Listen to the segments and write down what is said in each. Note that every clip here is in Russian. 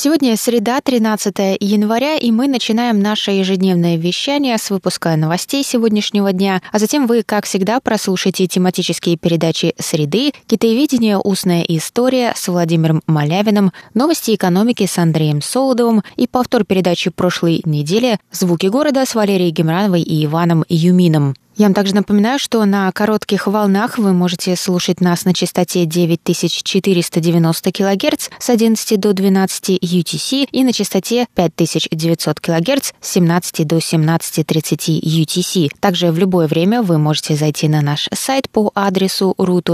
Сегодня среда, 13 января, и мы начинаем наше ежедневное вещание с выпуска новостей сегодняшнего дня, а затем вы, как всегда, прослушаете тематические передачи «Среды», «Китаеведение. Устная история» с Владимиром Малявиным, «Новости экономики» с Андреем Солодовым и повтор передачи прошлой недели «Звуки города» с Валерией Гемрановой и Иваном Юмином. Я вам также напоминаю, что на коротких волнах вы можете слушать нас на частоте 9490 кГц с 11 до 12 UTC и на частоте 5900 кГц с 17 до 17.30 UTC. Также в любое время вы можете зайти на наш сайт по адресу ru.rti.org.tw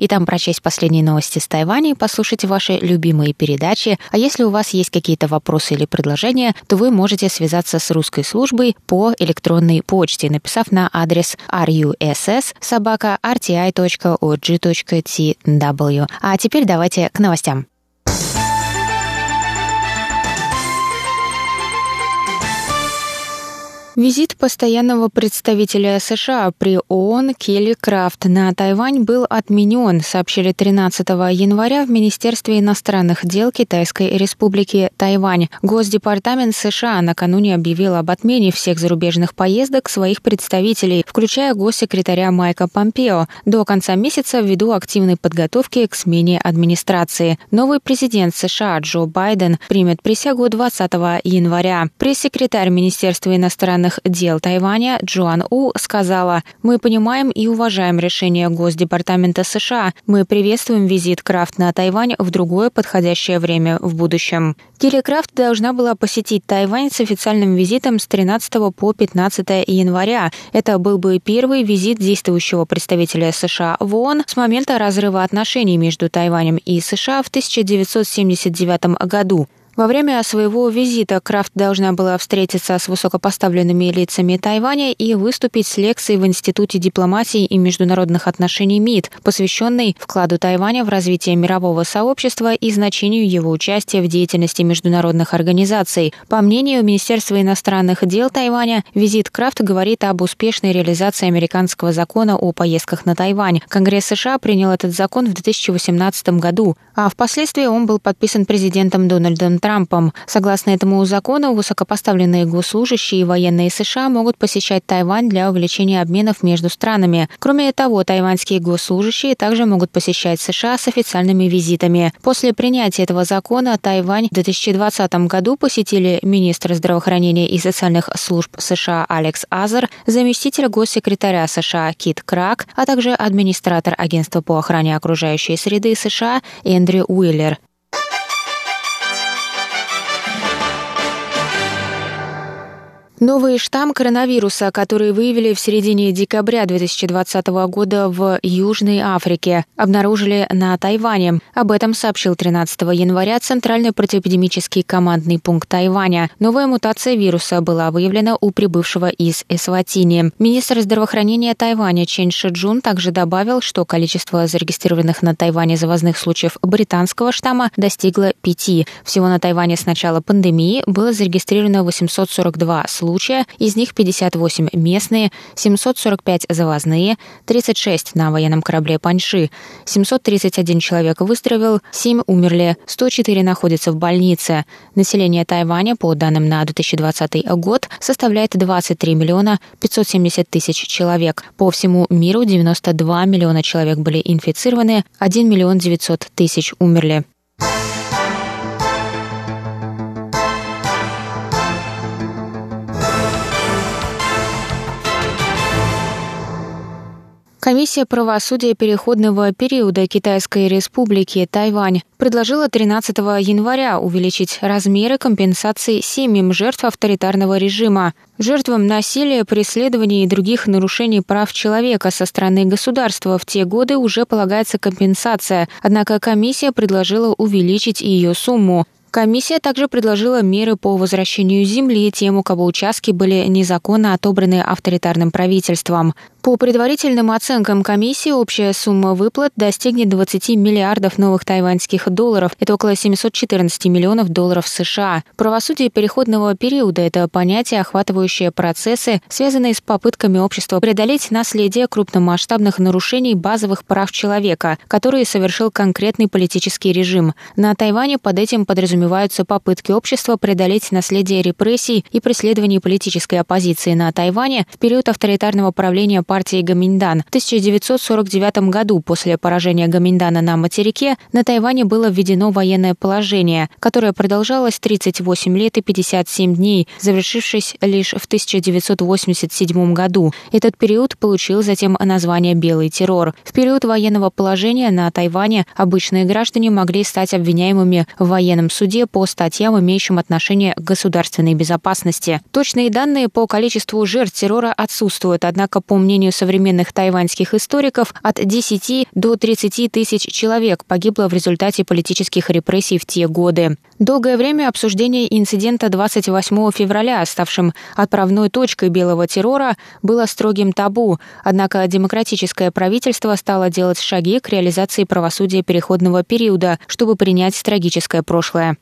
и там прочесть последние новости с Тайваня и послушать ваши любимые передачи. А если у вас есть какие-то вопросы или предложения, то вы можете связаться с русской службой по по электронной почте, написав на адрес russ собака rti.org.tw. А теперь давайте к новостям. Визит постоянного представителя США при ООН Келли Крафт на Тайвань был отменен, сообщили 13 января в Министерстве иностранных дел Китайской Республики Тайвань. Госдепартамент США накануне объявил об отмене всех зарубежных поездок своих представителей, включая госсекретаря Майка Помпео, до конца месяца ввиду активной подготовки к смене администрации. Новый президент США Джо Байден примет присягу 20 января. Пресс-секретарь Министерства иностранных иностранных дел Тайваня Джоан У сказала, «Мы понимаем и уважаем решение Госдепартамента США. Мы приветствуем визит Крафт на Тайвань в другое подходящее время в будущем». Крафт должна была посетить Тайвань с официальным визитом с 13 по 15 января. Это был бы первый визит действующего представителя США в ООН с момента разрыва отношений между Тайванем и США в 1979 году. Во время своего визита Крафт должна была встретиться с высокопоставленными лицами Тайваня и выступить с лекцией в Институте дипломатии и международных отношений МИД, посвященной вкладу Тайваня в развитие мирового сообщества и значению его участия в деятельности международных организаций. По мнению Министерства иностранных дел Тайваня, визит Крафт говорит об успешной реализации американского закона о поездках на Тайвань. Конгресс США принял этот закон в 2018 году, а впоследствии он был подписан президентом Дональдом Трампом. Согласно этому закону, высокопоставленные госслужащие и военные США могут посещать Тайвань для увеличения обменов между странами. Кроме того, тайваньские госслужащие также могут посещать США с официальными визитами. После принятия этого закона Тайвань в 2020 году посетили министр здравоохранения и социальных служб США Алекс Азер, заместитель госсекретаря США Кит Крак, а также администратор Агентства по охране окружающей среды США Эндрю Уиллер. Новый штамм коронавируса, который выявили в середине декабря 2020 года в Южной Африке, обнаружили на Тайване. Об этом сообщил 13 января Центральный противоэпидемический командный пункт Тайваня. Новая мутация вируса была выявлена у прибывшего из Эсватини. Министр здравоохранения Тайваня Чен Шиджун также добавил, что количество зарегистрированных на Тайване завозных случаев британского штамма достигло пяти. Всего на Тайване с начала пандемии было зарегистрировано 842 случая случая, из них 58 местные, 745 завозные, 36 на военном корабле «Паньши», 731 человек выздоровел, 7 умерли, 104 находятся в больнице. Население Тайваня, по данным на 2020 год, составляет 23 миллиона 570 тысяч человек. По всему миру 92 миллиона человек были инфицированы, 1 миллион 900 тысяч умерли. Комиссия правосудия переходного периода Китайской республики Тайвань предложила 13 января увеличить размеры компенсации семьям жертв авторитарного режима, жертвам насилия, преследований и других нарушений прав человека со стороны государства в те годы уже полагается компенсация, однако комиссия предложила увеличить ее сумму. Комиссия также предложила меры по возвращению земли тем, у кого участки были незаконно отобраны авторитарным правительством. По предварительным оценкам комиссии, общая сумма выплат достигнет 20 миллиардов новых тайваньских долларов. Это около 714 миллионов долларов США. Правосудие переходного периода – это понятие, охватывающее процессы, связанные с попытками общества преодолеть наследие крупномасштабных нарушений базовых прав человека, которые совершил конкретный политический режим. На Тайване под этим подразумеваются попытки общества преодолеть наследие репрессий и преследований политической оппозиции на Тайване в период авторитарного правления партии партии Гаминьдан. В 1949 году после поражения Гаминьдана на материке на Тайване было введено военное положение, которое продолжалось 38 лет и 57 дней, завершившись лишь в 1987 году. Этот период получил затем название «Белый террор». В период военного положения на Тайване обычные граждане могли стать обвиняемыми в военном суде по статьям, имеющим отношение к государственной безопасности. Точные данные по количеству жертв террора отсутствуют, однако, по мнению мнению современных тайваньских историков, от 10 до 30 тысяч человек погибло в результате политических репрессий в те годы. Долгое время обсуждение инцидента 28 февраля, ставшим отправной точкой белого террора, было строгим табу, однако демократическое правительство стало делать шаги к реализации правосудия переходного периода, чтобы принять трагическое прошлое.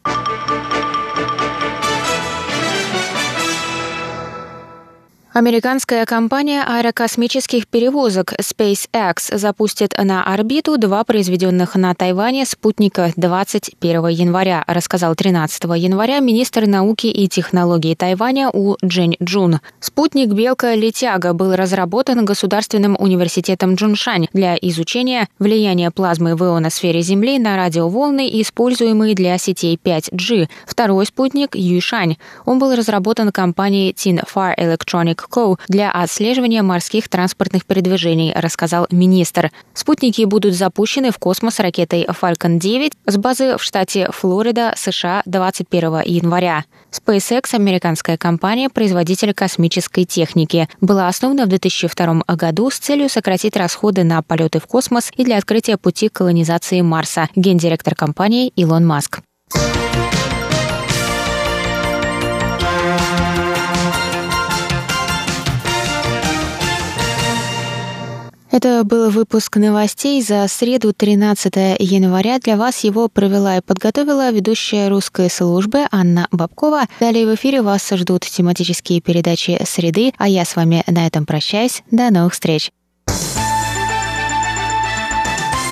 Американская компания аэрокосмических перевозок SpaceX запустит на орбиту два произведенных на Тайване спутника 21 января, рассказал 13 января министр науки и технологий Тайваня У Джень Джун. Спутник «Белка-летяга» был разработан Государственным университетом Джуншань для изучения влияния плазмы в ионосфере Земли на радиоволны, используемые для сетей 5G. Второй спутник Юйшань. Он был разработан компанией Tin Far Electronic Co. для отслеживания морских транспортных передвижений, рассказал министр. Спутники будут запущены в космос ракетой Falcon 9 с базы в штате Флорида, США 21 января. SpaceX, американская компания, производитель космической техники, была основана в 2002 году с целью сократить расходы на полеты в космос и для открытия пути колонизации Марса, гендиректор компании Илон Маск. Это был выпуск новостей за среду 13 января. Для вас его провела и подготовила ведущая русской службы Анна Бабкова. Далее в эфире вас ждут тематические передачи «Среды», а я с вами на этом прощаюсь. До новых встреч!